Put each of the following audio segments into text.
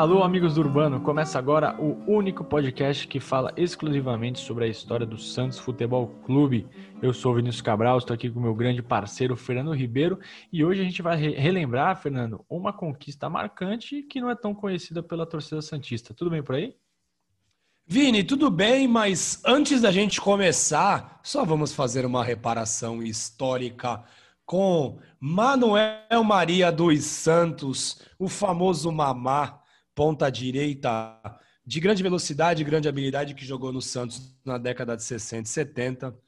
Alô, amigos do Urbano! Começa agora o único podcast que fala exclusivamente sobre a história do Santos Futebol Clube. Eu sou o Vinícius Cabral, estou aqui com meu grande parceiro Fernando Ribeiro e hoje a gente vai relembrar, Fernando, uma conquista marcante que não é tão conhecida pela torcida Santista. Tudo bem por aí? Vini, tudo bem, mas antes da gente começar, só vamos fazer uma reparação histórica com Manuel Maria dos Santos, o famoso Mamá ponta direita de grande velocidade e grande habilidade que jogou no Santos na década de 60 e 70.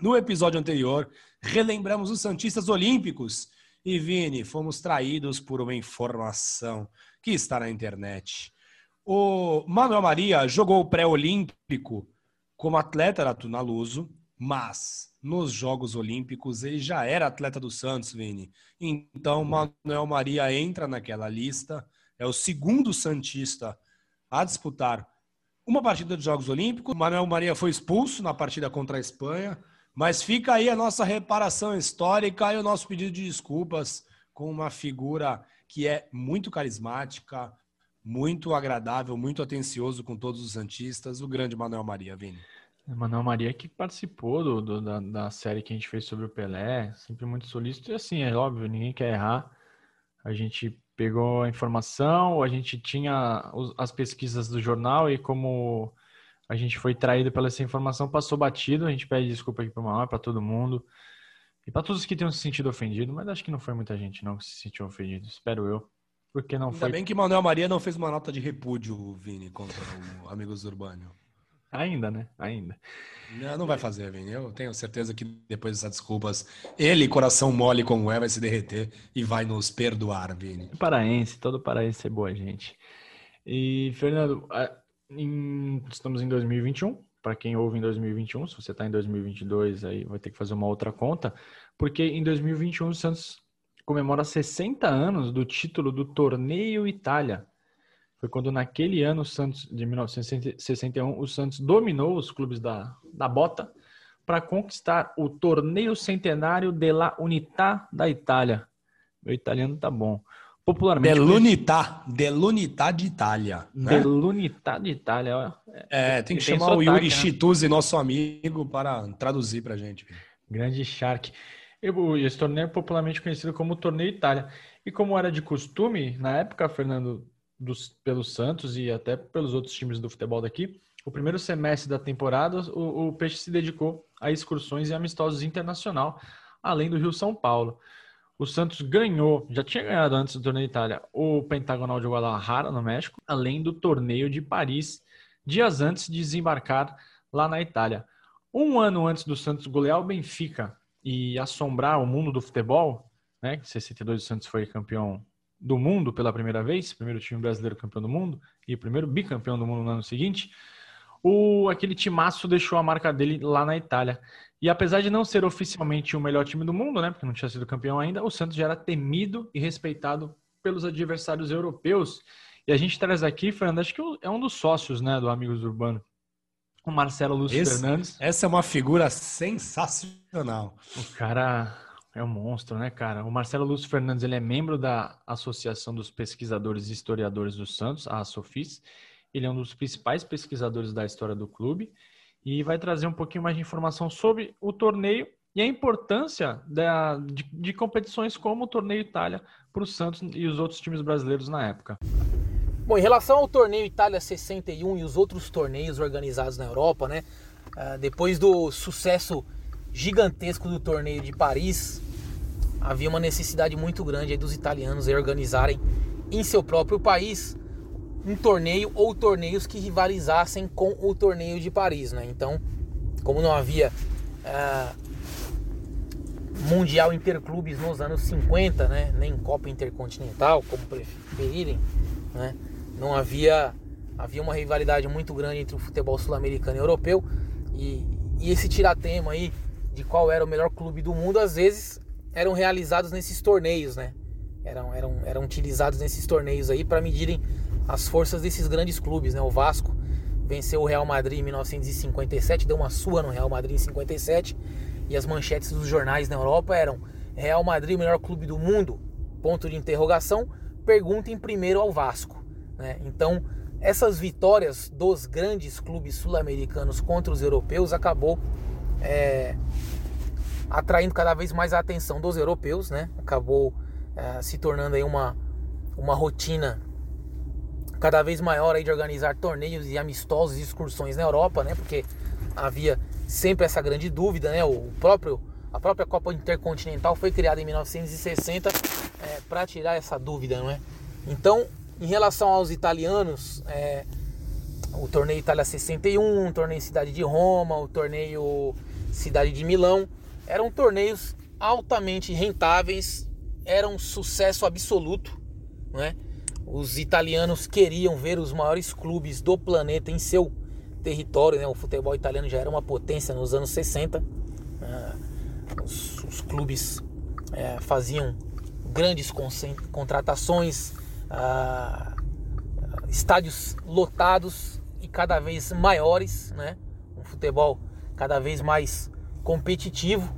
No episódio anterior, relembramos os Santistas Olímpicos e, Vini, fomos traídos por uma informação que está na internet. O Manuel Maria jogou o pré-olímpico como atleta da Tunaluso, mas nos Jogos Olímpicos ele já era atleta do Santos, Vini. Então, Manuel Maria entra naquela lista é o segundo Santista a disputar uma partida dos Jogos Olímpicos. Manuel Maria foi expulso na partida contra a Espanha, mas fica aí a nossa reparação histórica e o nosso pedido de desculpas com uma figura que é muito carismática, muito agradável, muito atencioso com todos os Santistas, o grande Manuel Maria, Vini. Manuel Maria que participou do, do, da, da série que a gente fez sobre o Pelé, sempre muito solícito, e assim, é óbvio, ninguém quer errar. A gente pegou a informação, a gente tinha as pesquisas do jornal e como a gente foi traído pela essa informação, passou batido. A gente pede desculpa aqui para o Maior, para todo mundo e para todos que tenham se sentido ofendido, mas acho que não foi muita gente não que se sentiu ofendido, espero eu. Porque não Ainda foi. bem que Manuel Maria não fez uma nota de repúdio, Vini, contra o Amigos Urbano. Ainda, né? Ainda. Não, não vai fazer, Vini. Eu tenho certeza que depois dessas desculpas, ele, coração mole como é, vai se derreter e vai nos perdoar, Vini. Paraense, todo paraense é boa gente. E, Fernando, em, estamos em 2021. Para quem ouve em 2021, se você está em 2022, aí vai ter que fazer uma outra conta, porque em 2021 o Santos comemora 60 anos do título do Torneio Itália foi quando naquele ano, o Santos, de 1961, o Santos dominou os clubes da, da Bota para conquistar o Torneio Centenário della Unità da Itália. Meu italiano tá bom. Popularmente. Dell'Unità, Dell'Unità de Itália. Né? Dell'Unità de Itália. É, tem que tem chamar o Yuri né? Chituzzi, nosso amigo, para traduzir para gente. Grande Shark. Esse torneio é popularmente conhecido como Torneio Itália. E como era de costume, na época, Fernando, dos, pelo Santos e até pelos outros times do futebol daqui, o primeiro semestre da temporada, o, o Peixe se dedicou a excursões e amistosos internacional, além do Rio São Paulo. O Santos ganhou, já tinha ganhado antes do torneio Itália, o Pentagonal de Guadalajara, no México, além do torneio de Paris, dias antes de desembarcar lá na Itália. Um ano antes do Santos golear o Benfica e assombrar o mundo do futebol, né? Em 62 o Santos foi campeão do mundo pela primeira vez, primeiro time brasileiro campeão do mundo e primeiro bicampeão do mundo no ano seguinte, o aquele timaço deixou a marca dele lá na Itália. E apesar de não ser oficialmente o melhor time do mundo, né, porque não tinha sido campeão ainda, o Santos já era temido e respeitado pelos adversários europeus. E a gente traz aqui, Fernando, acho que é um dos sócios, né, do Amigos Urbano, o Marcelo Lúcio Esse, Fernandes. Essa é uma figura sensacional. O cara é um monstro, né, cara? O Marcelo Lúcio Fernandes ele é membro da Associação dos Pesquisadores e Historiadores do Santos, a Sofis. Ele é um dos principais pesquisadores da história do clube e vai trazer um pouquinho mais de informação sobre o torneio e a importância da, de, de competições como o Torneio Itália para o Santos e os outros times brasileiros na época. Bom, em relação ao Torneio Itália 61 e os outros torneios organizados na Europa, né? Ah, depois do sucesso gigantesco do torneio de Paris, havia uma necessidade muito grande dos italianos organizarem em seu próprio país um torneio ou torneios que rivalizassem com o torneio de Paris, né? Então, como não havia uh, mundial interclubes nos anos 50, né? Nem Copa Intercontinental, como preferirem, né? Não havia havia uma rivalidade muito grande entre o futebol sul-americano e europeu e, e esse tiratema aí de qual era o melhor clube do mundo, às vezes eram realizados nesses torneios, né? Eram, eram, eram utilizados nesses torneios aí para medirem as forças desses grandes clubes, né? O Vasco venceu o Real Madrid em 1957, deu uma sua no Real Madrid em 57 e as manchetes dos jornais na Europa eram Real Madrid, o melhor clube do mundo? Ponto de interrogação. Perguntem primeiro ao Vasco. Né? Então, essas vitórias dos grandes clubes sul-americanos contra os europeus acabou é, atraindo cada vez mais a atenção dos europeus, né? Acabou é, se tornando aí uma, uma rotina cada vez maior aí de organizar torneios e amistosos e excursões na Europa, né? Porque havia sempre essa grande dúvida, né? O próprio a própria Copa Intercontinental foi criada em 1960 é, para tirar essa dúvida, não é? Então, em relação aos italianos, é, o torneio Itália 61, o torneio Cidade de Roma, o torneio Cidade de Milão, eram torneios altamente rentáveis, eram um sucesso absoluto, não é? Os italianos queriam ver os maiores clubes do planeta em seu território, né? O futebol italiano já era uma potência nos anos 60. Ah, os, os clubes é, faziam grandes contratações, ah, estádios lotados e cada vez maiores, né? Um futebol cada vez mais competitivo.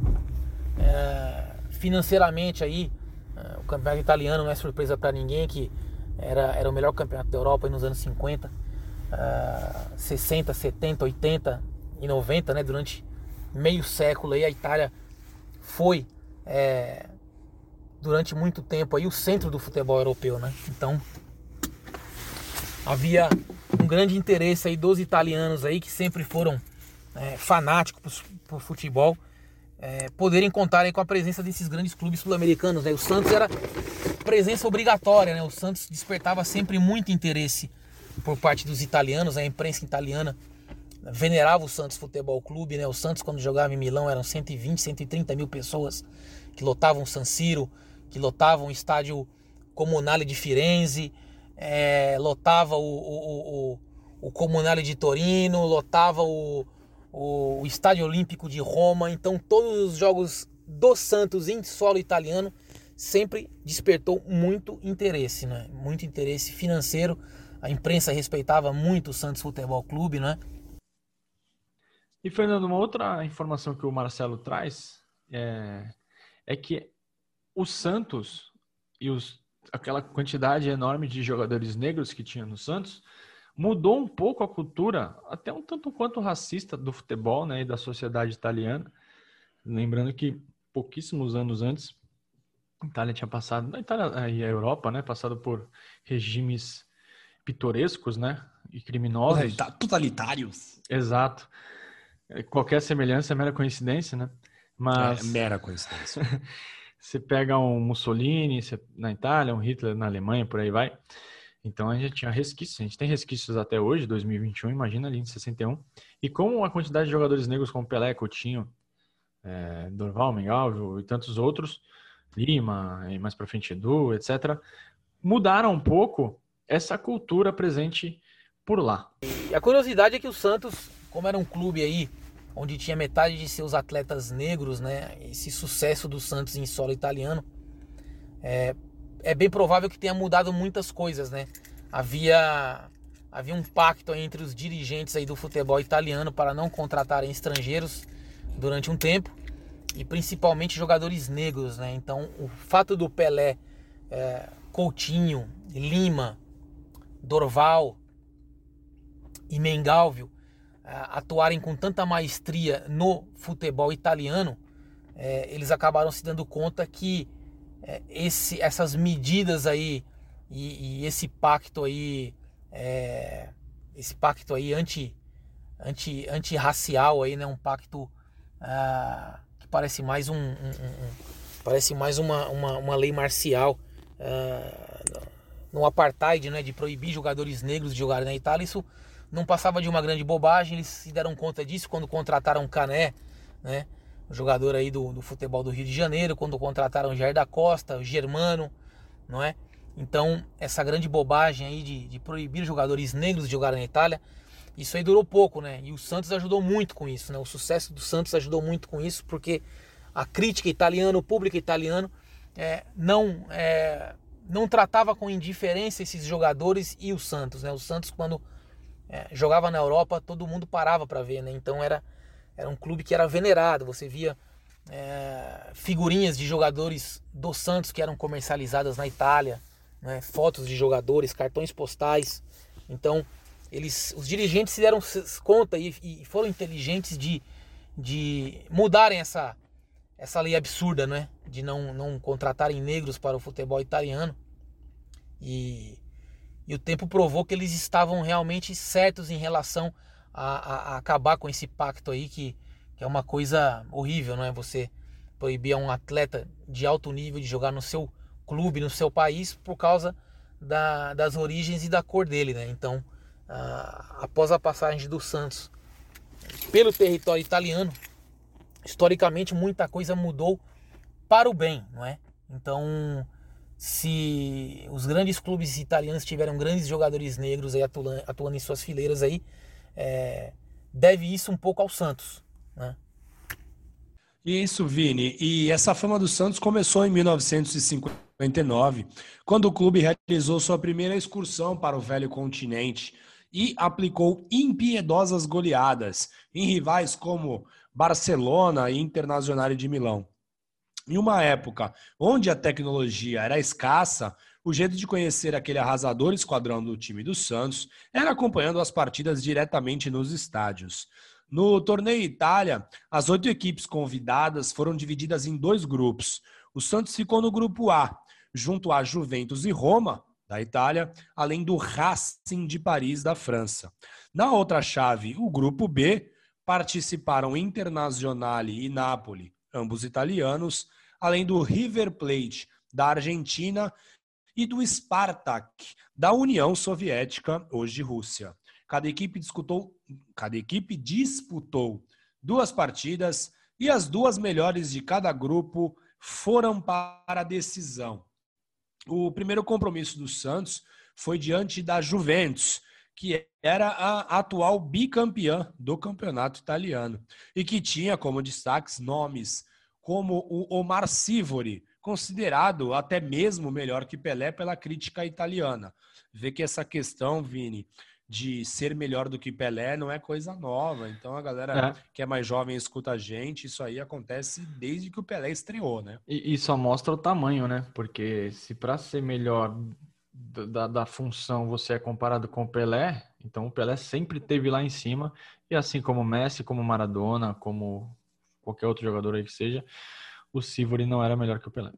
É, financeiramente aí, é, o campeonato italiano não é surpresa para ninguém que era, era o melhor campeonato da Europa nos anos 50, uh, 60, 70, 80 e 90, né? Durante meio século aí a Itália foi é, durante muito tempo aí o centro do futebol europeu, né? Então havia um grande interesse aí dos italianos aí que sempre foram é, fanáticos por, futebol é, poderem contar aí com a presença desses grandes clubes sul-americanos. Né? O Santos era presença obrigatória, né? o Santos despertava sempre muito interesse por parte dos italianos, a imprensa italiana venerava o Santos Futebol Clube, né? O Santos quando jogava em Milão eram 120, 130 mil pessoas que lotavam San Siro, que lotavam o estádio Comunale de Firenze, é, lotava o, o, o, o Comunale de Torino, lotava o, o, Estádio Olímpico de Roma. Então todos os jogos do Santos em solo italiano sempre despertou muito interesse, né? Muito interesse financeiro. A imprensa respeitava muito o Santos Futebol Clube, né? E Fernando, uma outra informação que o Marcelo traz é, é que o Santos e os, aquela quantidade enorme de jogadores negros que tinha no Santos mudou um pouco a cultura, até um tanto quanto racista do futebol né, e da sociedade italiana. Lembrando que pouquíssimos anos antes, a Itália tinha passado, a Itália e a Europa, né, passado por regimes pitorescos, né, e criminosos. Totalitários. Exato. Qualquer semelhança é mera coincidência, né? Mas... É mera coincidência. você pega um Mussolini na Itália, um Hitler na Alemanha, por aí vai. Então a gente tinha resquícios, a gente tem resquícios até hoje, 2021, imagina ali em 61. E com a quantidade de jogadores negros como Pelé, Coutinho, é, Dorval, Mengalvio e tantos outros, Lima, e mais para frente Edu, etc., mudaram um pouco essa cultura presente por lá. E a curiosidade é que o Santos, como era um clube aí onde tinha metade de seus atletas negros, né, esse sucesso do Santos em solo italiano, é, é bem provável que tenha mudado muitas coisas, né? Havia havia um pacto entre os dirigentes aí do futebol italiano para não contratarem estrangeiros durante um tempo e principalmente jogadores negros, né? Então o fato do Pelé, é, Coutinho, Lima, Dorval e Mengalvio é, atuarem com tanta maestria no futebol italiano, é, eles acabaram se dando conta que esse, essas medidas aí e, e esse pacto aí, é, esse pacto aí anti, anti, anti-racial aí, né? Um pacto ah, que parece mais um, um, um, parece mais uma, uma, uma lei marcial ah, no apartheid, né? De proibir jogadores negros de jogarem na Itália. Isso não passava de uma grande bobagem. Eles se deram conta disso quando contrataram Cané, né? Jogador aí do, do futebol do Rio de Janeiro, quando contrataram o Jair da Costa, o Germano, não é? Então, essa grande bobagem aí de, de proibir jogadores negros de jogar na Itália, isso aí durou pouco, né? E o Santos ajudou muito com isso, né? O sucesso do Santos ajudou muito com isso, porque a crítica italiana, o público italiano, é, não, é, não tratava com indiferença esses jogadores e o Santos, né? O Santos, quando é, jogava na Europa, todo mundo parava para ver, né? Então era era um clube que era venerado. Você via é, figurinhas de jogadores do Santos que eram comercializadas na Itália. né, fotos de jogadores, cartões postais. Então, eles, os dirigentes se deram conta e, e foram inteligentes de, de mudarem essa, essa lei absurda, né? De não, não contratarem negros para o futebol italiano. E, e o tempo provou que eles estavam realmente certos em relação a, a, a acabar com esse pacto aí, que, que, é uma coisa horrível, não é? Você proibir a um atleta de alto nível de jogar no seu clube, no seu país, por causa da, das origens e da cor dele, né? Então, após a passagem do Santos pelo território italiano, historicamente muita coisa mudou para o bem, não é? Então, se os grandes clubes italianos tiveram grandes jogadores negros aí atuando, atuando em suas fileiras aí, é, deve isso um pouco ao Santos, né? Isso, Vini. E essa fama do Santos começou em 1959, quando o clube realizou sua primeira excursão para o velho continente e aplicou impiedosas goleadas em rivais como Barcelona e Internazionale de Milão. Em uma época onde a tecnologia era escassa, o jeito de conhecer aquele arrasador esquadrão do time do Santos era acompanhando as partidas diretamente nos estádios. No torneio Itália, as oito equipes convidadas foram divididas em dois grupos. O Santos ficou no grupo A, junto a Juventus e Roma, da Itália, além do Racing de Paris, da França. Na outra chave, o grupo B, participaram Internazionale e Napoli, ambos italianos, além do River Plate, da Argentina, e do Spartak, da União Soviética, hoje Rússia. Cada equipe disputou, cada equipe disputou duas partidas e as duas melhores de cada grupo foram para a decisão. O primeiro compromisso do Santos foi diante da Juventus, que era a atual bicampeã do campeonato italiano e que tinha como destaques nomes como o Omar Sivori, considerado até mesmo melhor que Pelé pela crítica italiana. Vê que essa questão, Vini, de ser melhor do que Pelé não é coisa nova. Então a galera é. que é mais jovem escuta a gente, isso aí acontece desde que o Pelé estreou, né? E, e só mostra o tamanho, né? Porque se para ser melhor da, da função você é comparado com o Pelé, então o Pelé sempre teve lá em cima, e assim como Messi, como Maradona, como qualquer outro jogador aí que seja, o Sivori não era melhor que o Pelé.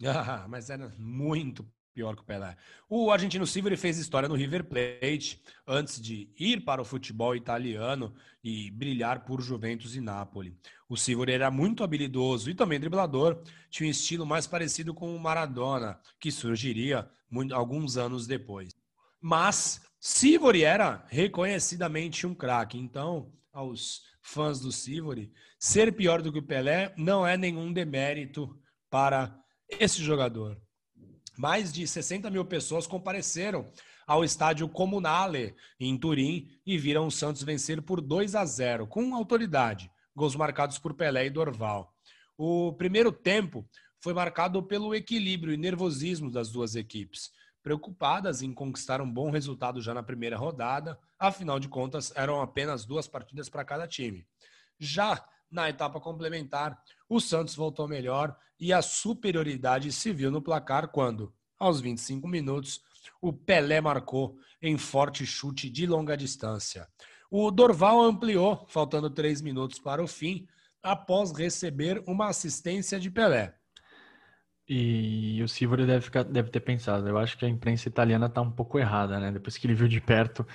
Ah, mas era muito pior que o Pelé. O argentino Silveri fez história no River Plate antes de ir para o futebol italiano e brilhar por Juventus e Napoli. O Silveri era muito habilidoso e também driblador, tinha um estilo mais parecido com o Maradona, que surgiria muito, alguns anos depois. Mas Sivori era reconhecidamente um craque, então aos fãs do Sivori, ser pior do que o Pelé não é nenhum demérito para esse jogador mais de 60 mil pessoas compareceram ao estádio Comunale, em Turim, e viram o Santos vencer por 2 a 0, com autoridade, gols marcados por Pelé e Dorval. O primeiro tempo foi marcado pelo equilíbrio e nervosismo das duas equipes, preocupadas em conquistar um bom resultado já na primeira rodada, afinal de contas, eram apenas duas partidas para cada time. Já na etapa complementar, o Santos voltou melhor e a superioridade se viu no placar quando, aos 25 minutos, o Pelé marcou em forte chute de longa distância. O Dorval ampliou, faltando três minutos para o fim, após receber uma assistência de Pelé. E o Silvio deve, deve ter pensado, eu acho que a imprensa italiana está um pouco errada, né? Depois que ele viu de perto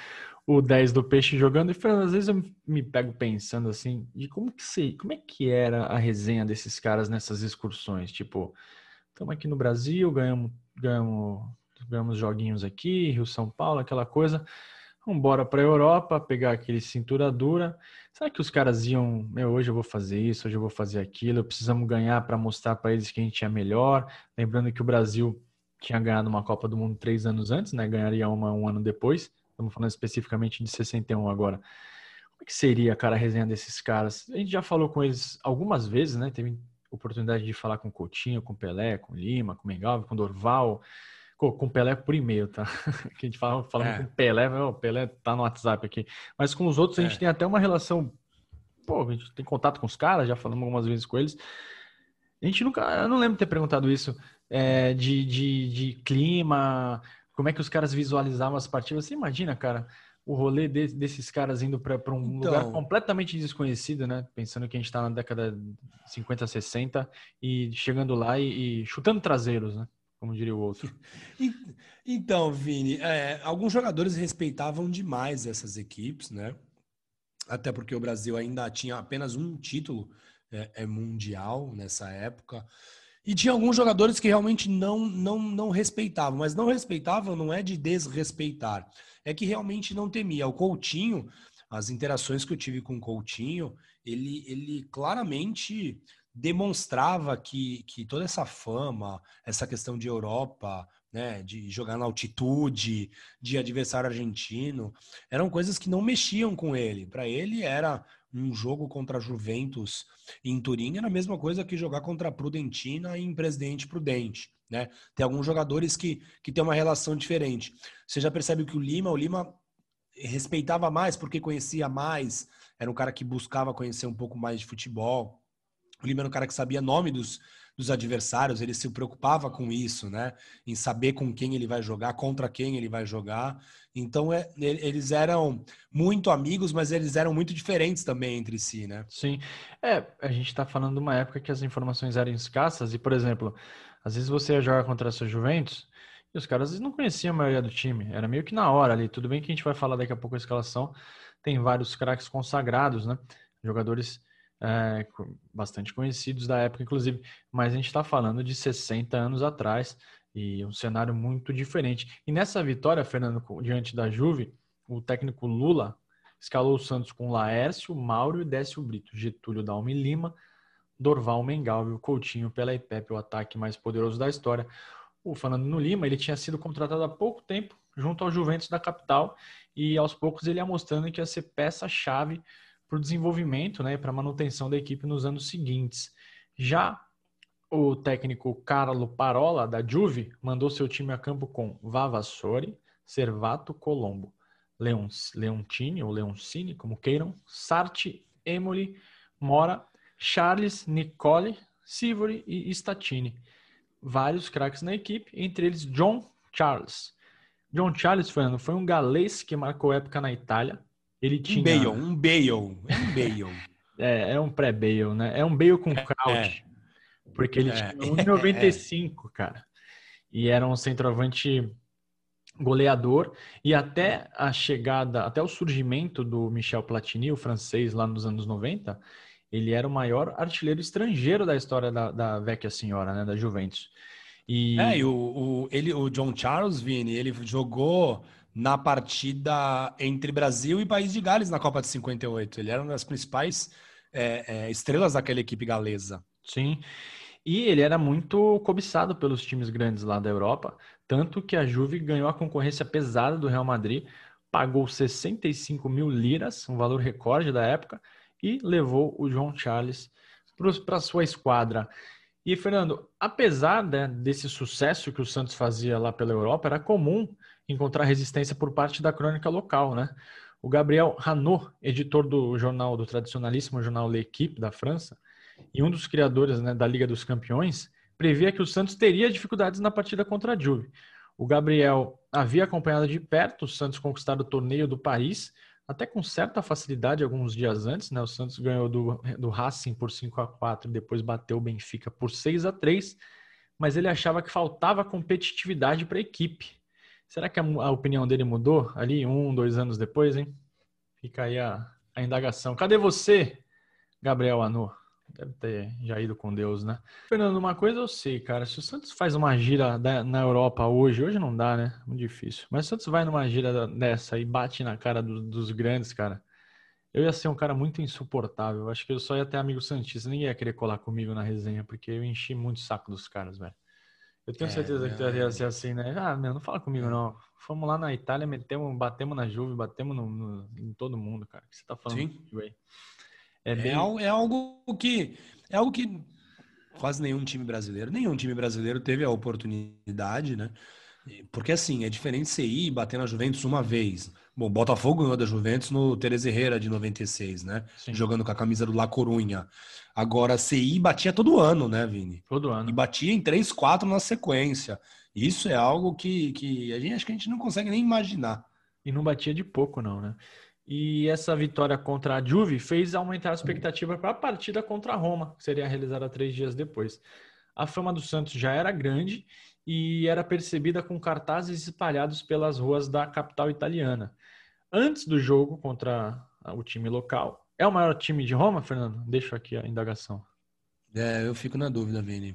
o 10 do Peixe jogando. E Fernando, às vezes eu me pego pensando assim, de como que sei, como é que era a resenha desses caras nessas excursões? Tipo, estamos aqui no Brasil, ganhamos, ganhamos, ganhamos joguinhos aqui, Rio São Paulo, aquela coisa. Embora para a Europa, pegar aquele cintura dura. Será que os caras iam, meu, hoje eu vou fazer isso, hoje eu vou fazer aquilo, precisamos ganhar para mostrar para eles que a gente é melhor? Lembrando que o Brasil tinha ganhado uma Copa do Mundo três anos antes, né? Ganharia uma um ano depois. Estamos falando especificamente de 61 agora. Como é que seria, cara, a resenha desses caras? A gente já falou com eles algumas vezes, né? Teve oportunidade de falar com Coutinho, com Pelé, com Lima, com Mengalve, com Dorval, com, com Pelé por e-mail, tá? que a gente fala falando é. com Pelé, o Pelé tá no WhatsApp aqui. Mas com os outros a gente é. tem até uma relação, pô, a gente tem contato com os caras, já falamos algumas vezes com eles. A gente nunca, eu não lembro de ter perguntado isso. é, de, de, de clima, como é que os caras visualizavam as partidas. Você imagina, cara, o rolê de, desses caras indo para um então, lugar completamente desconhecido, né? Pensando que a gente está na década 50, 60 e chegando lá e, e, chutando traseiros, né? Como diria o outro. Então, Vini, é, alguns jogadores respeitavam demais essas equipes, né? Até porque o Brasil ainda tinha apenas um título é, é mundial nessa época. E tinha alguns jogadores que realmente não, não, não respeitavam, mas não respeitavam não é de desrespeitar, é que realmente não temia. O Coutinho, as interações que eu tive com o Coutinho, ele, ele claramente demonstrava que, que toda essa fama, essa questão de Europa, né, de jogar na altitude, de adversário argentino, eram coisas que não mexiam com ele. Para ele era um jogo contra a Juventus em Turim era a mesma coisa que jogar contra a Prudentina em Presidente Prudente. Né? Tem alguns jogadores que, que têm uma relação diferente. Você já percebe que o Lima, o Lima respeitava mais porque conhecia mais, era um cara que buscava conhecer um pouco mais de futebol. O Lima era um cara que sabia nome dos, dos adversários, ele se preocupava com isso, né? Em saber com quem ele vai jogar, contra quem ele vai jogar. Então, é, eles eram muito amigos, mas eles eram muito diferentes também entre si, né? Sim. É, a gente está falando de uma época que as informações eram escassas e, por exemplo, às vezes você ia jogar contra essa Juventus e os caras não conheciam a maioria do time. Era meio que na hora ali. Tudo bem que a gente vai falar daqui a pouco a escalação. Tem vários craques consagrados, né? Jogadores é, bastante conhecidos da época, inclusive, mas a gente está falando de 60 anos atrás e um cenário muito diferente. E nessa vitória, Fernando, diante da Juve, o técnico Lula escalou o Santos com Laércio, Mauro e Décio Brito, Getúlio Dalme Lima, Dorval Mengal e o Coutinho pela IPEP, o ataque mais poderoso da história. O Fernando no Lima, ele tinha sido contratado há pouco tempo junto ao Juventus da capital e aos poucos ele ia mostrando que ia ser peça-chave para o desenvolvimento né, para a manutenção da equipe nos anos seguintes. Já o técnico Carlo Parola, da Juve, mandou seu time a campo com Vavassori, Servato, Colombo, Leon, Leontini ou Leoncini, como queiram, Sarti, Emoli, Mora, Charles, Nicole, Sivori e Statini. Vários craques na equipe, entre eles John Charles. John Charles, Fernando, foi um galês que marcou época na Itália, ele tinha... Um Bale, um Bale, é um Bale. é, é um pré-Bale, né? É um Bale com é, crouch. É. Porque ele é. tinha 1,95, é. cara. E era um centroavante goleador. E até a chegada, até o surgimento do Michel Platini, o francês, lá nos anos 90, ele era o maior artilheiro estrangeiro da história da, da Vecchia Senhora, né? Da Juventus. E... É, e o, o, ele, o John Charles, Vini, ele jogou na partida entre Brasil e País de Gales na Copa de 58. Ele era uma das principais é, é, estrelas daquela equipe galesa. Sim. E ele era muito cobiçado pelos times grandes lá da Europa, tanto que a Juve ganhou a concorrência pesada do Real Madrid, pagou 65 mil liras, um valor recorde da época, e levou o João Charles para sua esquadra. E, Fernando, apesar né, desse sucesso que o Santos fazia lá pela Europa, era comum encontrar resistência por parte da crônica local, né? O Gabriel Hanot, editor do jornal do tradicionalíssimo jornal L'Equipe da França, e um dos criadores né, da Liga dos Campeões, previa que o Santos teria dificuldades na partida contra a Juve. O Gabriel havia acompanhado de perto o Santos conquistar o torneio do Paris, até com certa facilidade alguns dias antes, né? O Santos ganhou do, do Racing por 5 a 4 depois bateu o Benfica por 6 a 3 mas ele achava que faltava competitividade para a equipe. Será que a, a, opinião dele mudou ali um, dois anos depois, hein? Fica aí a, a indagação. Cadê você, Gabriel Anu? Deve ter já ido com Deus, né? Fernando, uma coisa eu sei, cara. Se o Santos faz uma gira da, na Europa hoje, hoje não dá, né? Muito difícil. Mas se o Santos vai numa gira dessa e bate na cara do, dos grandes, cara, eu ia ser um cara muito insuportável. Acho que eu só ia ter amigo Santista. Ninguém ia querer colar comigo na resenha, porque eu enchi muito o saco dos caras, velho. Eu tenho é, certeza que tu ia ser assim, né? Ah, meu, não fala comigo, não. Fomos lá na Itália, metemos, batemos na Juve, batemos no, no, em todo mundo, cara. O que você tá falando? Sim. É, bem... é, é, algo que é algo que quase nenhum time brasileiro, nenhum time brasileiro teve a oportunidade, né? Porque assim, é diferente você ir e bater na Juventus uma vez, Bom, Botafogo ganhou da Juventus no Teres Herrera de 96, né? Sim. Jogando com a camisa do La Corunha. Agora, a CI batia todo ano, né, Vini? Todo ano. E batia em 3, 4 na sequência. Isso é algo que, que a gente acho que a gente não consegue nem imaginar. E não batia de pouco, não, né? E essa vitória contra a Juve fez aumentar a expectativa para a partida contra a Roma, que seria realizada três dias depois. A fama do Santos já era grande e era percebida com cartazes espalhados pelas ruas da capital italiana. Antes do jogo contra o time local, é o maior time de Roma, Fernando? Deixo aqui a indagação. É, eu fico na dúvida, Vini.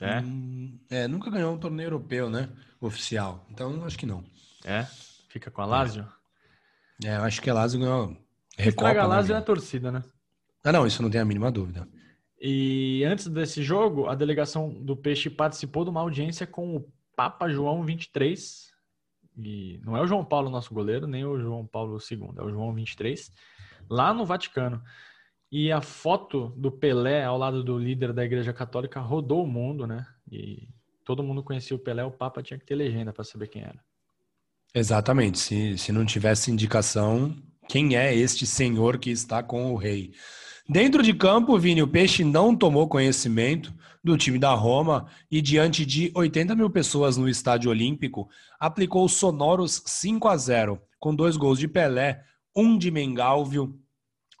É? Hum, é, nunca ganhou um torneio europeu, né? Oficial. Então, acho que não. É? Fica com a Lazio? É, é eu acho que a Lazio ganhou. Recopa, a né, Lazio é a torcida, né? Ah, não, isso não tem a mínima dúvida. E antes desse jogo, a delegação do Peixe participou de uma audiência com o Papa João 23. E não é o João Paulo, nosso goleiro, nem o João Paulo II, é o João 23, lá no Vaticano. E a foto do Pelé ao lado do líder da Igreja Católica rodou o mundo, né? E todo mundo conhecia o Pelé, o Papa tinha que ter legenda para saber quem era. Exatamente. Se, se não tivesse indicação, quem é este senhor que está com o rei? Dentro de campo, Vini, o Peixe não tomou conhecimento do time da Roma e, diante de 80 mil pessoas no Estádio Olímpico, aplicou sonoros 5 a 0, com dois gols de Pelé, um de Mengalvio,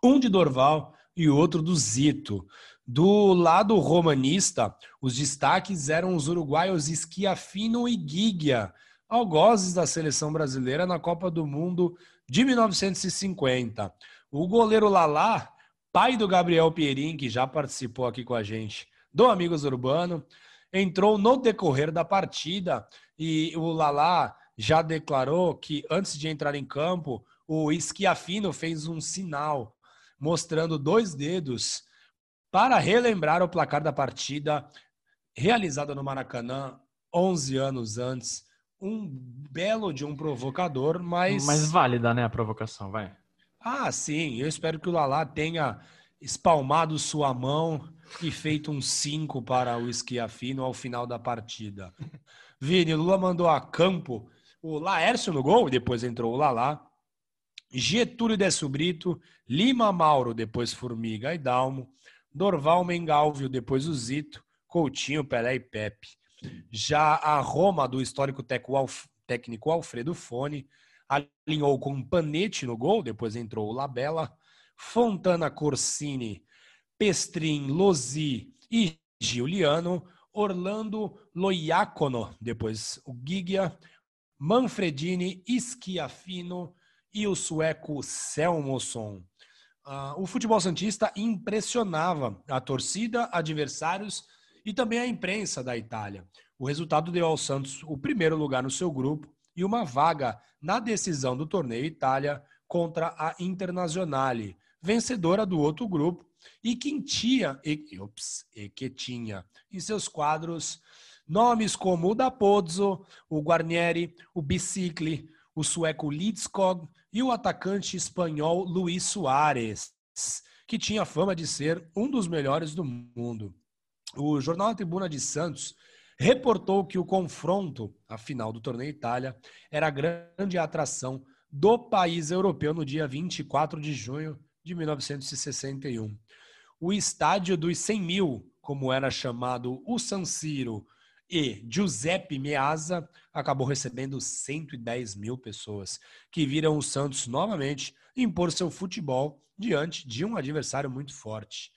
um de Dorval e outro do Zito. Do lado romanista, os destaques eram os uruguaios Schiafino e Gigia, algozes da seleção brasileira na Copa do Mundo de 1950. O goleiro Lalá pai do Gabriel Pierin, que já participou aqui com a gente do Amigos Urbano, entrou no decorrer da partida e o Lalá já declarou que antes de entrar em campo, o Esquiafino fez um sinal mostrando dois dedos para relembrar o placar da partida realizada no Maracanã 11 anos antes. Um belo de um provocador, mas. Mas válida, né, a provocação, vai. Ah, sim. Eu espero que o Lalá tenha espalmado sua mão e feito um 5 para o Esquiafino ao final da partida. Vini, Lula mandou a campo o Laércio no gol, depois entrou o Lalá. Getúlio Décio Brito, Lima Mauro, depois Formiga e Dalmo, Dorval Mengalvio, depois o Zito, Coutinho, Pelé e Pepe. Já a Roma, do histórico técnico Alfredo Fone, alinhou com Panetti no gol, depois entrou o Labella, Fontana Corsini, Pestrin, Lozi e Giuliano, Orlando Loiacono, depois o Gigia, Manfredini, Schiafino e o sueco Selmosson. Uh, o futebol santista impressionava a torcida, adversários e também a imprensa da Itália. O resultado deu ao Santos o primeiro lugar no seu grupo e uma vaga na decisão do torneio Itália contra a Internazionale, vencedora do outro grupo, e que tinha, e, ups, e que tinha em seus quadros nomes como o da Pozzo, o Guarnieri, o Bicicli, o sueco Lidskog e o atacante espanhol Luiz Soares, que tinha fama de ser um dos melhores do mundo. O jornal A Tribuna de Santos reportou que o confronto, a final do torneio Itália, era a grande atração do país europeu no dia 24 de junho de 1961. O estádio dos 100 mil, como era chamado o San Siro, e Giuseppe Meazza acabou recebendo 110 mil pessoas, que viram o Santos novamente impor seu futebol diante de um adversário muito forte.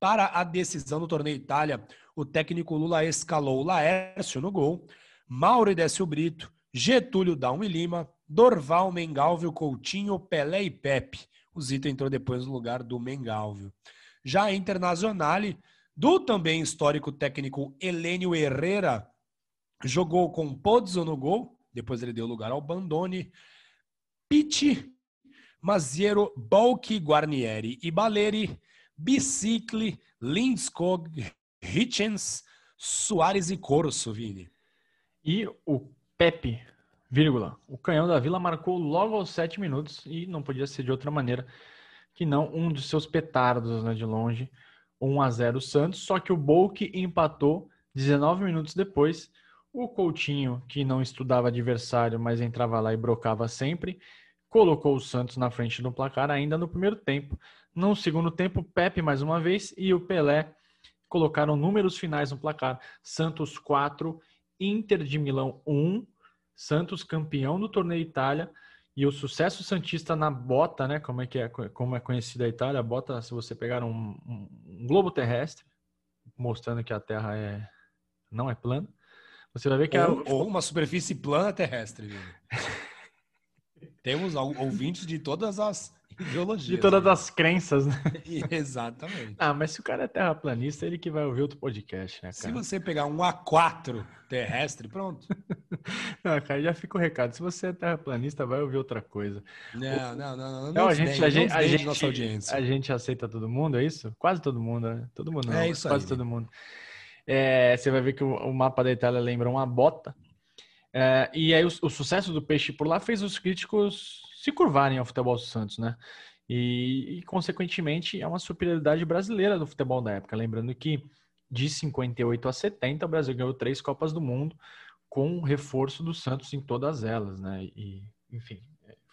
Para a decisão do torneio Itália, o técnico Lula escalou Laércio no gol, Mauro Décio Brito, Getúlio Dalmo e Lima, Dorval, Mengalvio, Coutinho, Pelé e Pepe. O Zito entrou depois no lugar do Mengalvio. Já a Internazionale, do também histórico técnico Helênio Herrera, jogou com Pozzo no gol, depois ele deu lugar ao Bandone, Pitti, Maziero, Balchi, Guarnieri e Baleri, Bicicli, Lindskog, Hitchens, Soares e Corso, Vini. E o Pepe, vírgula, o canhão da Vila marcou logo aos sete minutos e não podia ser de outra maneira que não um dos seus petardos né, de longe, 1 a 0 Santos, só que o Bolk empatou 19 minutos depois. O Coutinho, que não estudava adversário, mas entrava lá e brocava sempre, colocou o Santos na frente do placar ainda no primeiro tempo. No segundo tempo, Pepe mais uma vez e o Pelé colocaram números finais no placar. Santos 4, Inter de Milão 1, Santos campeão do torneio Itália e o sucesso santista na bota, né? Como é que é, como é conhecida a Itália? A bota, se você pegar um, um, um globo terrestre, mostrando que a Terra é não é plana, você vai ver que ou, é ou uma superfície plana terrestre. Temos ouvintes de todas as ideologias. De todas né? as crenças, né? Exatamente. Ah, mas se o cara é terraplanista, ele que vai ouvir outro podcast, né, cara? Se você pegar um A4 terrestre, pronto. Não, cara, já fica o recado. Se você é terraplanista, vai ouvir outra coisa. Não, não, não. Não, não, a gente, a gente, a gente, nossa audiência. A gente aceita todo mundo, é isso? Quase todo mundo, né? Todo mundo não, é isso quase aí. todo mundo. É, você vai ver que o, o, mapa da Itália lembra uma bota. É, e aí o, o, sucesso do peixe por lá fez os críticos se curvarem ao futebol do Santos, né? E, e, consequentemente, é uma superioridade brasileira do futebol da época. Lembrando que de 58 a 70, o Brasil ganhou três Copas do Mundo com reforço do Santos em todas elas, né? E, enfim,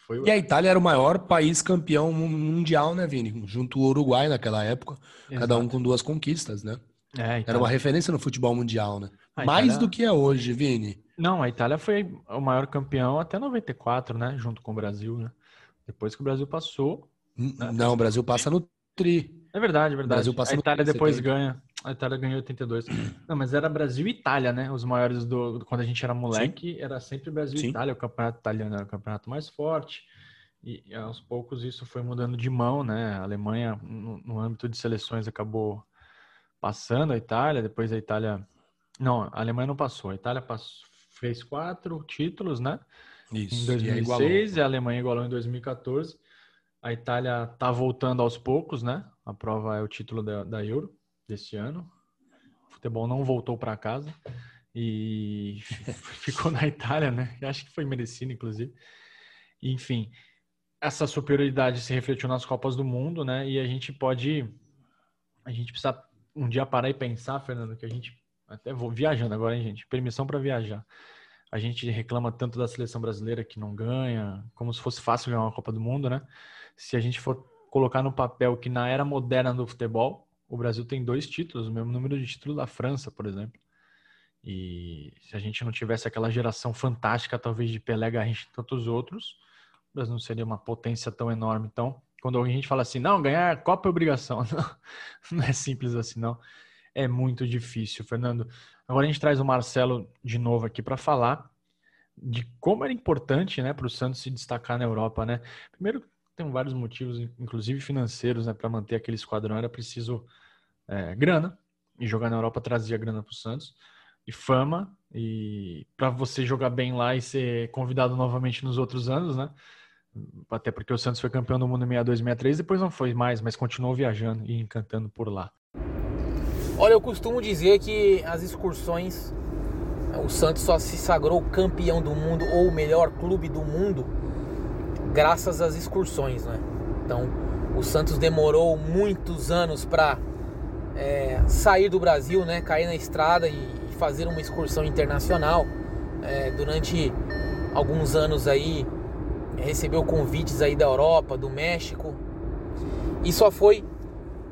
foi... E a Itália era o maior país campeão mundial, né, Vini? Junto ao Uruguai naquela época, Exato. cada um com duas conquistas, né? É, Era uma referência no futebol mundial, né? Mais do que é hoje, Vini. Não, a Itália foi o maior campeão até 94, né? Junto com o Brasil, né? Depois que o Brasil passou. Né? Não, o Brasil passa no tri. É verdade, é verdade. O Brasil passa a Itália depois 70. ganha. A Itália ganhou 82. Não, mas era Brasil e Itália, né? Os maiores do. Quando a gente era moleque, Sim. era sempre Brasil Sim. e Itália. O campeonato italiano era o campeonato mais forte. E, e aos poucos isso foi mudando de mão, né? A Alemanha, no, no âmbito de seleções, acabou passando a Itália, depois a Itália. Não, a Alemanha não passou. A Itália passou, fez quatro títulos, né? Isso. Em 2006 e, a Alemanha igualou em 2014. A Itália tá voltando aos poucos, né? A prova é o título da, da Euro deste ano. O futebol não voltou para casa e ficou na Itália, né? Acho que foi merecido, inclusive. Enfim, essa superioridade se refletiu nas Copas do Mundo, né? E a gente pode, a gente precisa um dia parar e pensar, Fernando, que a gente até vou viajando agora, hein, gente? Permissão para viajar. A gente reclama tanto da seleção brasileira que não ganha, como se fosse fácil ganhar uma Copa do Mundo, né? Se a gente for colocar no papel que na era moderna do futebol, o Brasil tem dois títulos, o mesmo número de títulos da França, por exemplo. E se a gente não tivesse aquela geração fantástica, talvez de Pelé, Garrincha e tantos outros, o Brasil não seria uma potência tão enorme. Então, quando a gente fala assim, não, ganhar Copa é obrigação. Não, não é simples assim, não. É muito difícil, Fernando. Agora a gente traz o Marcelo de novo aqui para falar de como era importante né, para o Santos se destacar na Europa. Né? Primeiro, tem vários motivos, inclusive financeiros, né, para manter aquele esquadrão. Era preciso é, grana, e jogar na Europa trazia grana para o Santos, e fama, e para você jogar bem lá e ser convidado novamente nos outros anos, né? Até porque o Santos foi campeão do mundo em 62, 63, depois não foi mais, mas continuou viajando e encantando por lá. Olha, eu costumo dizer que as excursões, o Santos só se sagrou campeão do mundo ou o melhor clube do mundo graças às excursões, né? Então, o Santos demorou muitos anos para é, sair do Brasil, né? Cair na estrada e fazer uma excursão internacional. É, durante alguns anos aí recebeu convites aí da Europa, do México e só foi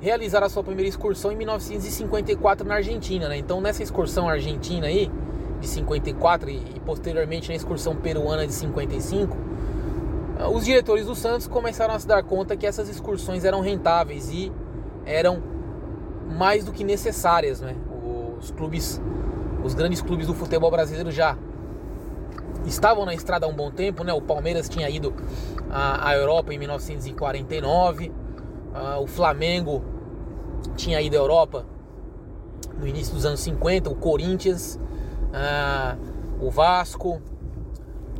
realizar a sua primeira excursão em 1954 na Argentina, né? Então nessa excursão argentina aí de 54 e, e posteriormente na excursão peruana de 55, ah, os diretores do Santos começaram a se dar conta que essas excursões eram rentáveis e eram mais do que necessárias, né? Os clubes, os grandes clubes do futebol brasileiro já estavam na estrada há um bom tempo, né? O Palmeiras tinha ido à, Europa em 1949, uh, o Flamengo tinha ido à Europa no início dos anos 50, o Corinthians, uh, o Vasco,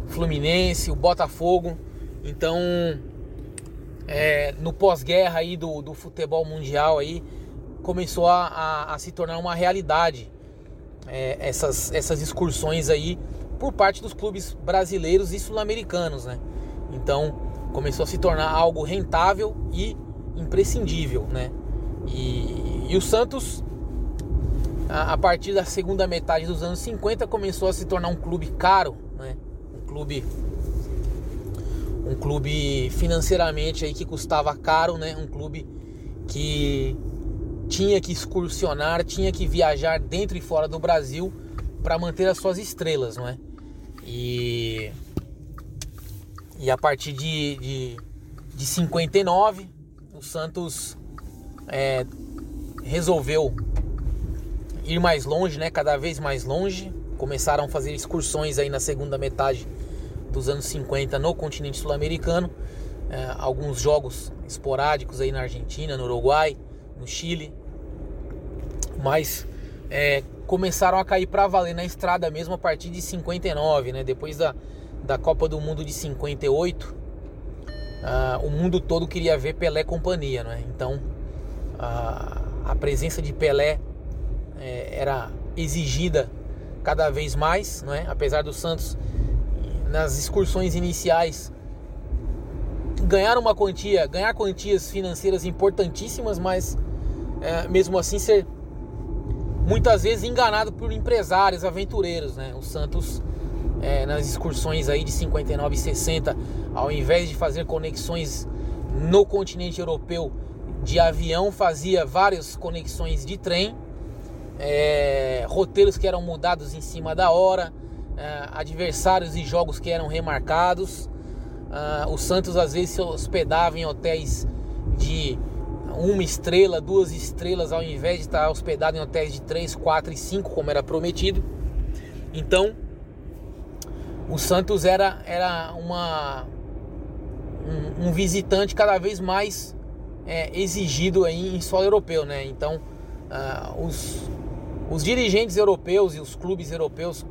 Fluminense, o Botafogo. Então, é, no pós-guerra aí do, do futebol mundial aí começou a, a, a se tornar uma realidade é, essas, essas excursões aí por parte dos clubes brasileiros e sul-americanos, né? Então começou a se tornar algo rentável e imprescindível, né? E, e o Santos, a, a, partir da segunda metade dos anos 50, começou a se tornar um clube caro, né? Um clube, um clube financeiramente aí que custava caro, né? Um clube que tinha que excursionar, tinha que viajar dentro e fora do Brasil para manter as suas estrelas, não é? E, e a partir de, de, de 59, o Santos é, resolveu ir mais longe, né? Cada vez mais longe. Começaram a fazer excursões aí na segunda metade dos anos 50 no continente sul-americano. É, alguns jogos esporádicos aí na Argentina, no Uruguai, no Chile. Mas é, começaram a cair para valer na estrada mesmo a partir de 59, né? Depois da, da Copa do Mundo de 58, uh, ah, o mundo todo queria ver Pelé companhia, né? Então uh, a presença de Pelé é, era exigida cada vez mais, né? Apesar do Santos nas excursões iniciais ganhar uma quantia, ganhar quantias financeiras importantíssimas, mas é, mesmo assim ser muitas vezes enganado por empresários, aventureiros, né? O Santos é, nas excursões aí de 59 e 60, ao invés de fazer conexões no continente europeu de avião, fazia várias conexões de trem, é, roteiros que eram mudados em cima da hora, é, adversários e jogos que eram remarcados. Uh, o Santos às vezes se hospedava em hotéis de uma estrela, duas estrelas, ao invés de estar hospedado em hotéis de três, quatro e cinco, como era prometido. Então, o Santos era, era uma, um, um visitante cada vez mais é, exigido aí em solo europeu, né? Então, uh, os, os dirigentes europeus e os clubes europeus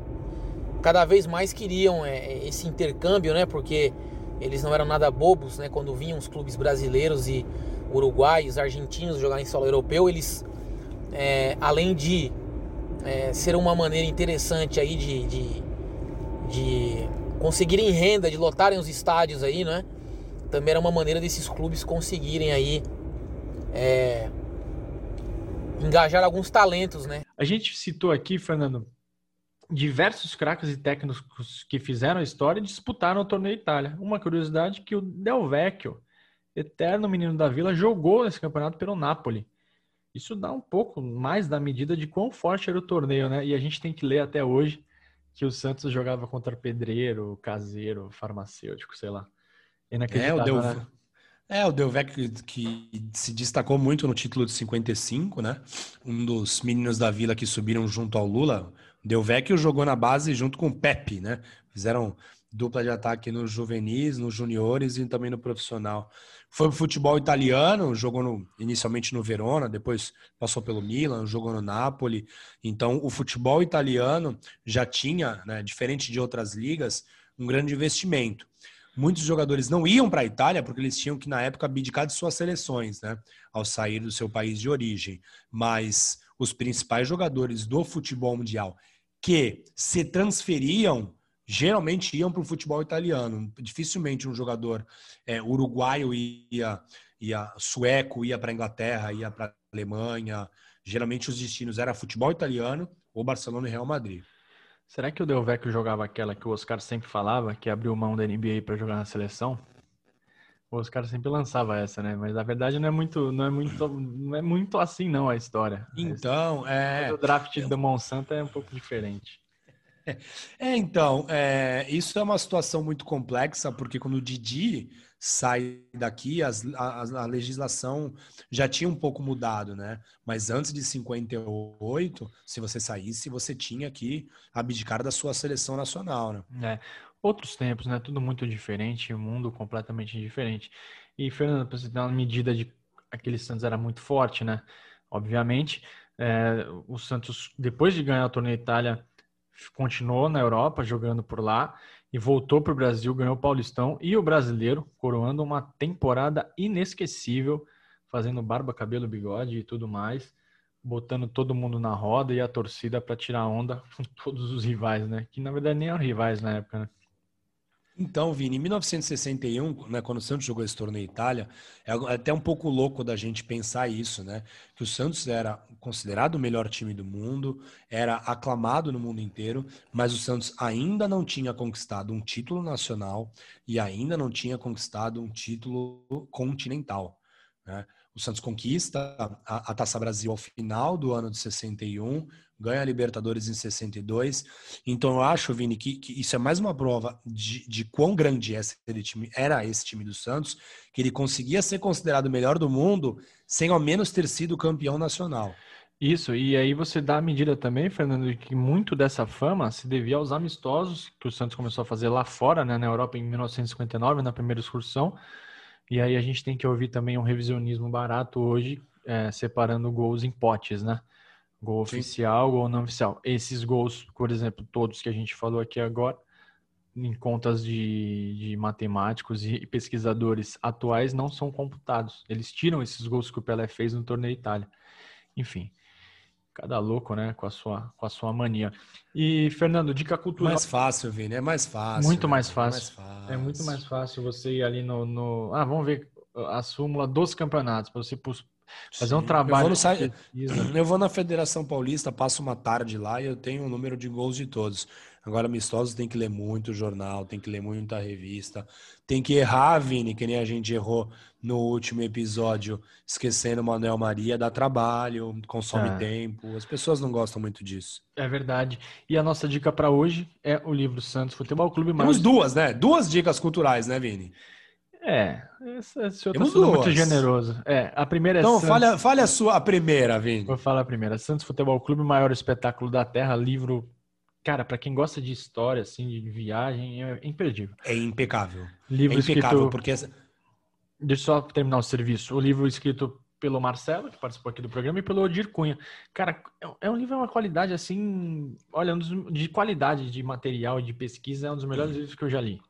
cada vez mais queriam é, esse intercâmbio, né? Porque eles não eram nada bobos, né? Quando vinham os clubes brasileiros e uruguaios, argentinos jogar em solo europeu, eles, é, além de é, ser uma maneira interessante aí de, de, de, conseguirem renda, de lotarem os estádios aí, né? Também era uma maneira desses clubes conseguirem aí é, engajar alguns talentos, né? A gente citou aqui, Fernando, diversos craques e técnicos que fizeram a história e disputaram o torneio Itália. Uma curiosidade que o Del Vecchio, eterno menino da Vila, jogou nesse campeonato pelo Napoli. Isso dá um pouco mais da medida de quão forte era o torneio, né? E a gente tem que ler até hoje que o Santos jogava contra pedreiro, caseiro, farmacêutico, sei lá. É, o Del... né? É, o Delvec que se destacou muito no título de 55, né? Um dos meninos da Vila que subiram junto ao Lula. Delvecchio jogou na base junto com o Pepe, né? Fizeram dupla de ataque nos juvenis, nos juniores e também no profissional. Foi pro futebol italiano, jogou no, inicialmente no Verona, depois passou pelo Milan, jogou no Napoli. Então, o futebol italiano já tinha, né, diferente de outras ligas, um grande investimento. Muitos jogadores não iam para a Itália porque eles tinham que, na época, abdicar de suas seleções, né, ao sair do seu país de origem. Mas os principais jogadores do futebol mundial que se transferiam geralmente iam para o futebol italiano. Dificilmente um jogador é, uruguaio ia, ia sueco ia para a Inglaterra, ia para a Alemanha. Geralmente os destinos era futebol italiano ou Barcelona e Real Madrid. Será que o Del Vecchio jogava aquela que o Oscar sempre falava, que abriu mão da NBA para jogar na seleção? O Oscar sempre lançava essa, né? Mas na verdade não é muito, não é muito, não é muito assim não a história. Então, é. O draft do Monsanto é um pouco diferente. É, então, é, isso é uma situação muito complexa, porque quando o Didi sai daqui, as, a, a, legislação já tinha um pouco mudado, né? Mas antes de 58, se você saísse, você tinha que abdicar da sua seleção nacional, né? É outros tempos, né? Tudo muito diferente, um mundo completamente diferente. E, Fernando, para você ter uma medida de aquele Santos era muito forte, né? Obviamente, é, o Santos, depois de ganhar o torneio Itália, continuou na Europa, jogando por lá, e voltou para o Brasil, ganhou o Paulistão e o Brasileiro, coroando uma temporada inesquecível, fazendo barba, cabelo, bigode e tudo mais, botando todo mundo na roda e a torcida para tirar onda com todos os rivais, né? Que na verdade nem eram rivais na época, né? Então, Vini, em 1961, né, quando o Santos jogou esse torneio Itália, é até um pouco louco da gente pensar isso, né? Que o Santos era considerado o melhor time do mundo, era aclamado no mundo inteiro, mas o Santos ainda não tinha conquistado um título nacional e ainda não tinha conquistado um título continental. Né? O Santos conquista a, a Taça Brasil ao final do ano de 61, ganha a Libertadores em 62. Então eu acho, Vini, que, que isso é mais uma prova de, de quão grande esse time, era esse time do Santos, que ele conseguia ser considerado o melhor do mundo sem ao menos ter sido campeão nacional. Isso, e aí você dá a medida também, Fernando, de que muito dessa fama se devia aos amistosos que o Santos começou a fazer lá fora, né, na Europa em 1959, na primeira excursão. E aí a gente tem que ouvir também um revisionismo barato hoje, é, separando gols em potes, né? Gol Sim. oficial, gol não oficial. Esses gols, por exemplo, todos que a gente falou aqui agora, em contas de, de matemáticos e pesquisadores atuais, não são computados. Eles tiram esses gols que o Pelé fez no torneio Itália. Enfim, cada louco, né, com a sua, com a sua mania. E, Fernando, dica cultural. Mais fácil, Vini, é mais fácil. Muito mais fácil. É, mais fácil. é muito mais fácil você ir ali no, no. Ah, vamos ver a súmula dos campeonatos, para você Fazer um trabalho. Eu vou, eu vou, na Federação Paulista, passo uma tarde lá e eu tenho o um número de gols de todos. Agora, amistosos tem que ler muito jornal, tem que ler muita revista, tem que errar, Vini, que nem a gente errou no último episódio, esquecendo o Manuel Maria, dá trabalho, consome é. tempo. As pessoas não gostam muito disso. É verdade. E a nossa dica para hoje é o livro Santos Futebol Clube. Temos duas, né? Duas dicas culturais, né, Vini? É, esse senhor tá sendo muito generoso. É, a primeira é Então, Santos... fale, fale a sua a primeira, Vini. Vou falar a primeira. Santos Futebol Clube, maior espetáculo da Terra, livro. Cara, para quem gosta de história, assim, de viagem, é imperdível. É impecável. Livro é impecável, escrito... porque. Deixa eu só terminar o serviço. O livro escrito pelo Marcelo, que participou aqui do programa, e pelo Odir Cunha. Cara, é um livro, é uma qualidade assim. Olha, um dos, de qualidade de material e de pesquisa, é um dos melhores livros que eu já li.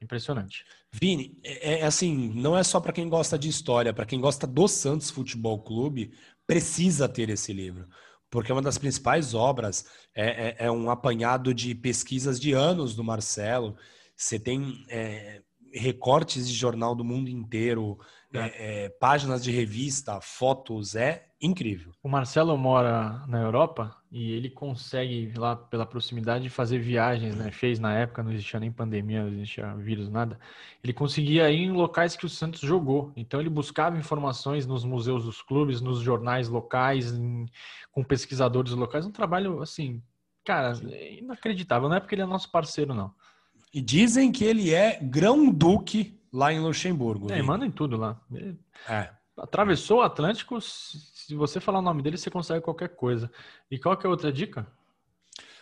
Impressionante. Vini, é, é assim, não é só para quem gosta de história, para quem gosta do Santos Futebol Clube, precisa ter esse livro. Porque uma das principais obras é, é, é um apanhado de pesquisas de anos do Marcelo. Você tem é, recortes de jornal do mundo inteiro, é. É, é, páginas de revista, fotos, é incrível. O Marcelo mora na Europa e ele consegue, lá pela proximidade, fazer viagens, né? Fez na época, não existia nem pandemia, não existia vírus, nada. Ele conseguia ir em locais que o Santos jogou. Então ele buscava informações nos museus dos clubes, nos jornais locais, em, com pesquisadores locais. Um trabalho, assim, cara, inacreditável. Não é porque ele é nosso parceiro, não. E dizem que ele é grão-duque lá em Luxemburgo. É, manda em tudo lá. É. Atravessou o Atlântico, se você falar o nome dele, você consegue qualquer coisa. E qual que é a outra dica?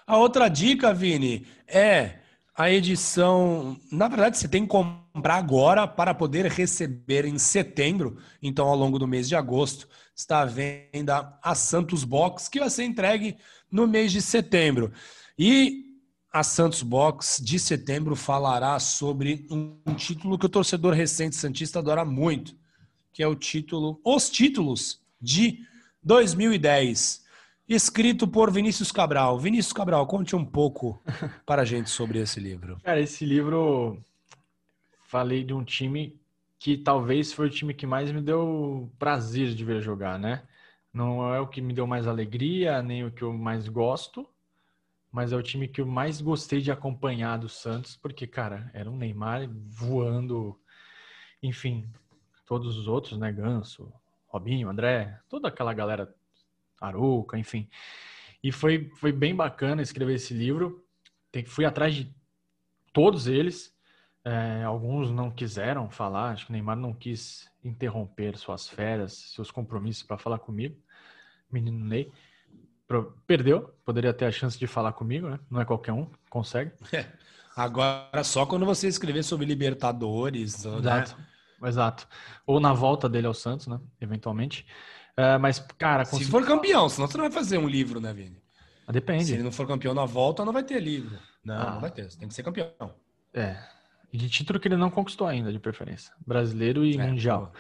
A outra dica, Vini, é a edição. Na verdade, você tem que comprar agora para poder receber em setembro. Então, ao longo do mês de agosto, está à venda a Santos Box, que vai ser entregue no mês de setembro. E a Santos Box de setembro falará sobre um, título que o torcedor recente Santista adora muito, que é o título, os títulos de 2010, escrito por Vinícius Cabral. Vinícius Cabral, conte um pouco para a gente sobre esse livro. Cara, esse livro falei de um time que talvez foi o time que mais me deu prazer de ver jogar, né? Não é o que me deu mais alegria, nem o que eu mais gosto, mas é o time que eu mais gostei de acompanhar do Santos, porque, cara, era um Neymar voando, enfim, todos os outros, né? Ganso, Robinho, André, toda aquela galera, Aruca, enfim. E foi, foi bem bacana escrever esse livro. Tem, fui atrás de todos eles. É, alguns não quiseram falar, acho que o Neymar não quis interromper suas férias, seus compromissos para falar comigo, menino Ney perdeu, poderia ter a chance de falar comigo, né? Não é qualquer um, consegue. É. Agora, só quando você escrever sobre Libertadores. Né? Exato, né? exato. Ou na volta dele ao Santos, né? Eventualmente. É, mas, cara. Se for campeão, senão você não vai fazer um livro, né, Vini? Ah, depende. Se ele não for campeão na volta, não vai ter livro. Não, ah. não vai ter. Você tem que ser campeão. É. E de título que ele não conquistou ainda, de preferência. Brasileiro e é, mundial.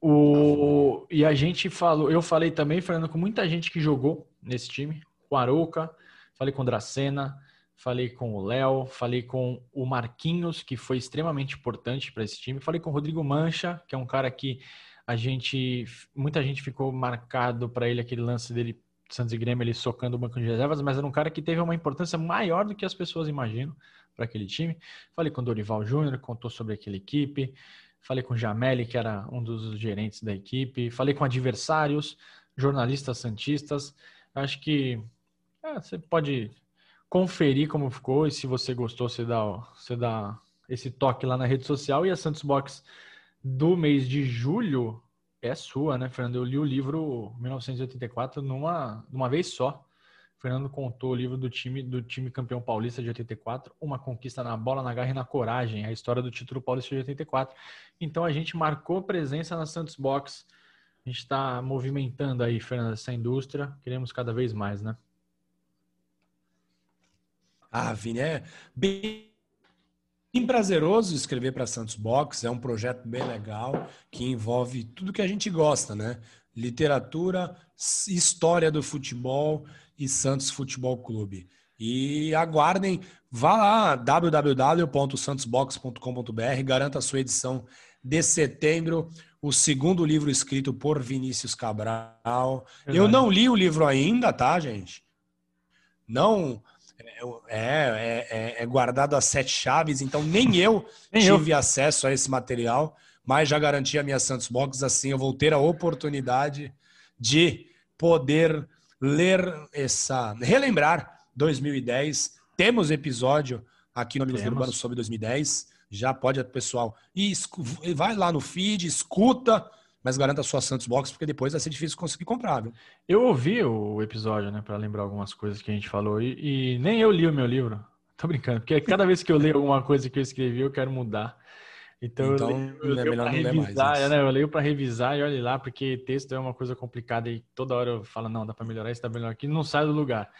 O... E a gente falou, eu falei também, falando com muita gente que jogou nesse time, com Arouca, falei com Dracena, falei com o Léo, falei com o Marquinhos, que foi extremamente importante para esse time, falei com o Rodrigo Mancha, que é um cara que a gente, muita gente ficou marcado para ele aquele lance dele Santos e Grêmio ele socando o banco de reservas, mas era um cara que teve uma importância maior do que as pessoas imaginam para aquele time. Falei com o Dorival Júnior, contou sobre aquela equipe. Falei com o Jameli, que era um dos gerentes da equipe. Falei com adversários, jornalistas santistas. Acho que é, você pode conferir como ficou e se você gostou, você dá, você dá esse toque lá na rede social. E a Santos Box do mês de julho é sua, né, Fernando? Eu li o livro 1984 numa, numa vez só. Fernando contou o livro do time do time campeão paulista de 84, uma conquista na bola, na garra e na coragem, a história do título paulista de 84. Então a gente marcou presença na Santos Box. A gente está movimentando aí, Fernando, essa indústria. Queremos cada vez mais, né? Ah, Vini, é bem prazeroso escrever para Santos Box. É um projeto bem legal que envolve tudo que a gente gosta, né? Literatura, história do futebol e Santos Futebol Clube. E aguardem, vá lá, www.santosbox.com.br, garanta a sua edição de setembro, o segundo livro escrito por Vinícius Cabral. Verdade. Eu não li o livro ainda, tá, gente? Não. É, é, é, é guardado as sete chaves, então nem eu nem tive eu. acesso a esse material, mas já garanti a minha Santos Box, assim eu vou ter a oportunidade de poder ler essa. relembrar 2010. Temos episódio aqui no Amigos do Urbano sobre 2010. Já pode, pessoal, e vai lá no feed, escuta, mas garanta a sua Santos Box, porque depois vai ser difícil conseguir comprar, viu? Eu ouvi o episódio, né, para lembrar algumas coisas que a gente falou, e, e nem eu li o meu livro. Tô brincando, porque cada vez que eu leio alguma coisa que eu escrevi, eu quero mudar. Então, então eu, leio, eu é leio revisar, mais, né? Eu leio para revisar e olhe lá, porque texto é uma coisa complicada e toda hora eu falo, não, dá para melhorar, isso tá melhor aqui, não sai do lugar.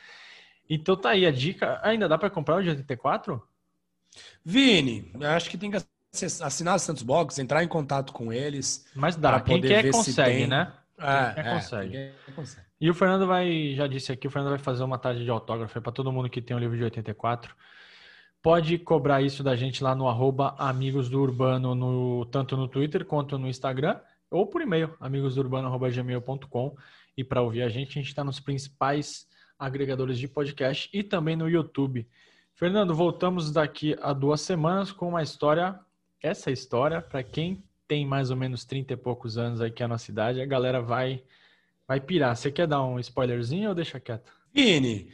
Então tá aí a dica. Ainda dá para comprar o de 84? Vini, acho que tem que assinar o Santos Box, entrar em contato com eles. Mas dá, quem quer consegue, né? É, quem quer, é, consegue. Quem consegue. E o Fernando vai, já disse aqui, o Fernando vai fazer uma tarde de autógrafo para todo mundo que tem o livro de 84 pode cobrar isso da gente lá no arroba Amigos do Urbano, no, tanto no Twitter quanto no Instagram, ou por e-mail, amigosdourbano.gmail.com. E para ouvir a gente, a gente está nos principais agregadores de podcast e também no YouTube. Fernando, voltamos daqui a duas semanas com uma história, essa história, para quem tem mais ou menos 30 e poucos anos aqui na cidade, a galera vai, vai pirar. Você quer dar um spoilerzinho ou deixa quieto? Vini,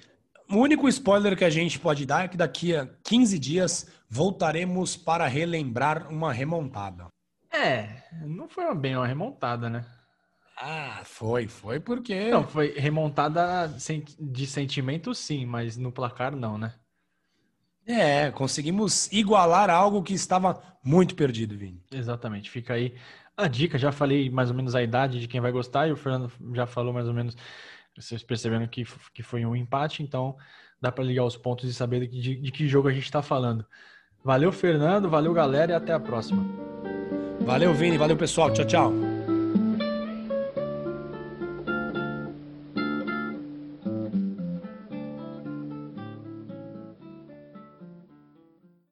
o único spoiler que a gente pode dar é que daqui a 15 dias voltaremos para relembrar uma remontada. É, não foi bem uma remontada, né? Ah, foi, foi porque. Não, foi remontada de sentimento, sim, mas no placar não, né? É, conseguimos igualar algo que estava muito perdido, Vini. Exatamente, fica aí a dica. Já falei mais ou menos a idade de quem vai gostar e o Fernando já falou mais ou menos vocês perceberam que, que foi um empate, então dá para ligar os pontos e saber de, de, de que jogo a gente está falando. Valeu, Fernando, valeu, galera, e até a próxima. Valeu, Vini, valeu, pessoal. Tchau, tchau.